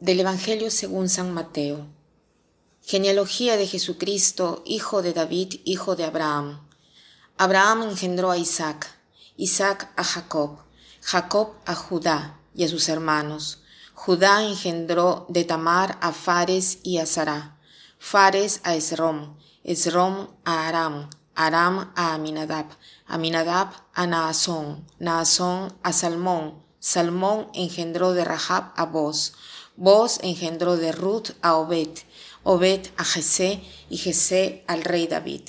Del Evangelio según San Mateo. Genealogía de Jesucristo, hijo de David, hijo de Abraham. Abraham engendró a Isaac, Isaac a Jacob, Jacob a Judá y a sus hermanos. Judá engendró de Tamar a Fares y a Sará, Fares a Esrom, Esrom a Aram, Aram a Aminadab, Aminadab a Naasón, Naasón a Salmón, Salmón engendró de Rahab a Boz, Boz engendró de Ruth a Obed, Obed a Jesé y Jesé al rey David.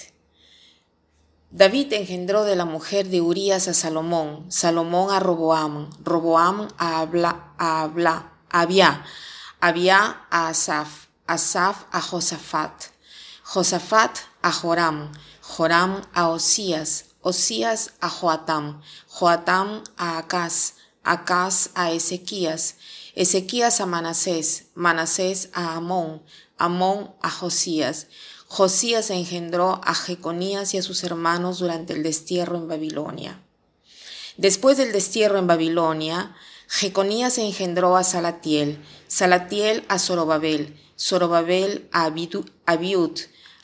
David engendró de la mujer de Urías a Salomón, Salomón a Roboam, Roboam a Abla, a Abla, Abia, Abia a Asaf, Asaf a Josafat, Josafat a Joram, Joram a Osías, Osías a Joatam, Joatam a Acaz, Acaz a Ezequías, Ezequías a Manasés, Manasés a Amón, Amón a Josías. Josías engendró a Jeconías y a sus hermanos durante el destierro en Babilonia. Después del destierro en Babilonia, Jeconías engendró a Salatiel, Salatiel a Zorobabel, Zorobabel a Abiud,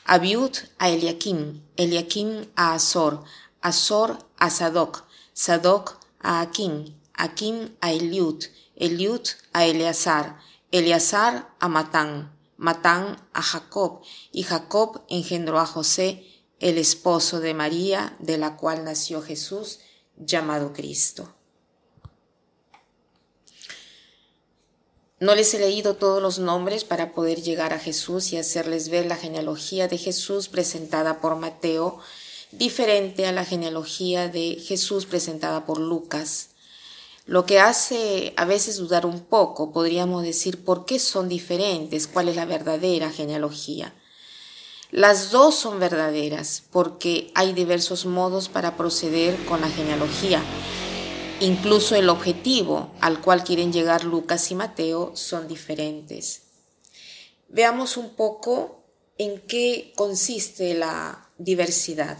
Abiud a Eliakim, Eliakim a Azor, Azor a Sadoc, Sadoc a Akim, Akim a Eliud, Eliud a Eleazar, Eleazar a Matán, Matán a Jacob, y Jacob engendró a José, el esposo de María, de la cual nació Jesús, llamado Cristo. No les he leído todos los nombres para poder llegar a Jesús y hacerles ver la genealogía de Jesús presentada por Mateo, diferente a la genealogía de Jesús presentada por Lucas lo que hace a veces dudar un poco, podríamos decir, por qué son diferentes, cuál es la verdadera genealogía. Las dos son verdaderas porque hay diversos modos para proceder con la genealogía. Incluso el objetivo al cual quieren llegar Lucas y Mateo son diferentes. Veamos un poco en qué consiste la diversidad.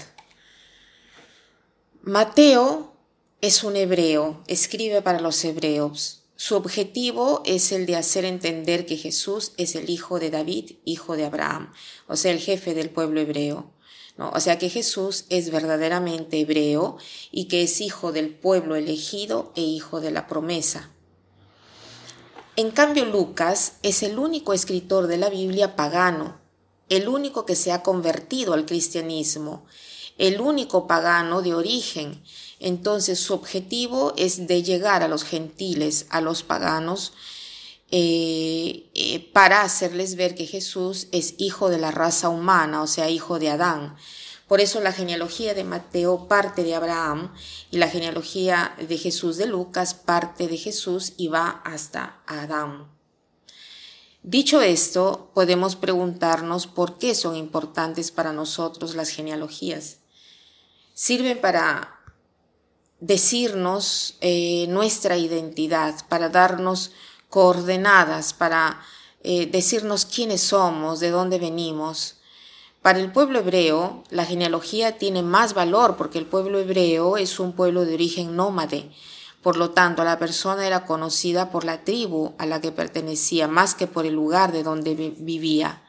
Mateo es un hebreo, escribe para los hebreos. Su objetivo es el de hacer entender que Jesús es el hijo de David, hijo de Abraham, o sea, el jefe del pueblo hebreo. ¿no? O sea que Jesús es verdaderamente hebreo y que es hijo del pueblo elegido e hijo de la promesa. En cambio, Lucas es el único escritor de la Biblia pagano, el único que se ha convertido al cristianismo, el único pagano de origen entonces su objetivo es de llegar a los gentiles, a los paganos, eh, eh, para hacerles ver que Jesús es hijo de la raza humana, o sea, hijo de Adán. Por eso la genealogía de Mateo parte de Abraham y la genealogía de Jesús de Lucas parte de Jesús y va hasta Adán. Dicho esto, podemos preguntarnos por qué son importantes para nosotros las genealogías. Sirven para decirnos eh, nuestra identidad, para darnos coordenadas, para eh, decirnos quiénes somos, de dónde venimos. Para el pueblo hebreo, la genealogía tiene más valor porque el pueblo hebreo es un pueblo de origen nómade. Por lo tanto, la persona era conocida por la tribu a la que pertenecía más que por el lugar de donde vivía.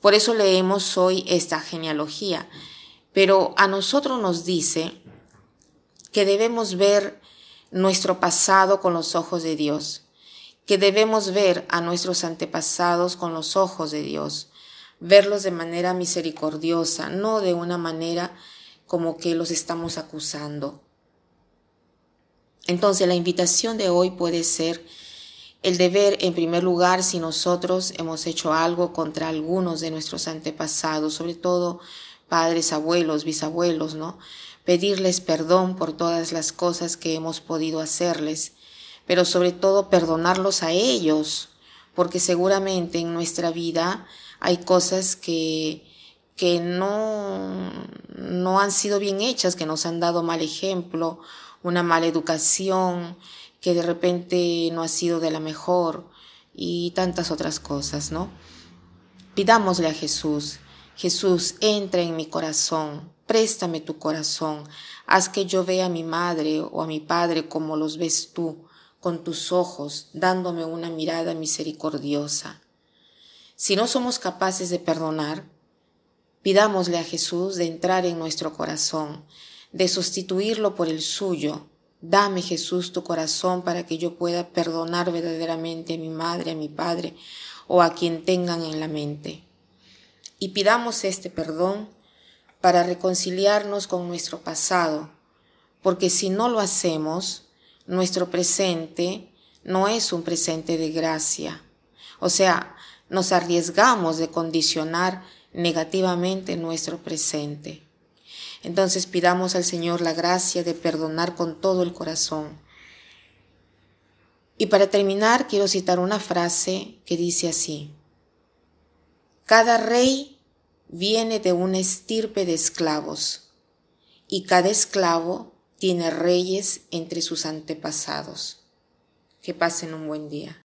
Por eso leemos hoy esta genealogía. Pero a nosotros nos dice que debemos ver nuestro pasado con los ojos de Dios, que debemos ver a nuestros antepasados con los ojos de Dios, verlos de manera misericordiosa, no de una manera como que los estamos acusando. Entonces la invitación de hoy puede ser el de ver en primer lugar si nosotros hemos hecho algo contra algunos de nuestros antepasados, sobre todo padres, abuelos, bisabuelos, ¿no? Pedirles perdón por todas las cosas que hemos podido hacerles, pero sobre todo perdonarlos a ellos, porque seguramente en nuestra vida hay cosas que, que no, no han sido bien hechas, que nos han dado mal ejemplo, una mala educación, que de repente no ha sido de la mejor y tantas otras cosas, ¿no? Pidámosle a Jesús, Jesús, entra en mi corazón, préstame tu corazón, haz que yo vea a mi madre o a mi padre como los ves tú, con tus ojos, dándome una mirada misericordiosa. Si no somos capaces de perdonar, pidámosle a Jesús de entrar en nuestro corazón, de sustituirlo por el suyo. Dame Jesús tu corazón para que yo pueda perdonar verdaderamente a mi madre, a mi padre o a quien tengan en la mente. Y pidamos este perdón para reconciliarnos con nuestro pasado, porque si no lo hacemos, nuestro presente no es un presente de gracia. O sea, nos arriesgamos de condicionar negativamente nuestro presente. Entonces pidamos al Señor la gracia de perdonar con todo el corazón. Y para terminar, quiero citar una frase que dice así. Cada rey viene de una estirpe de esclavos y cada esclavo tiene reyes entre sus antepasados. Que pasen un buen día.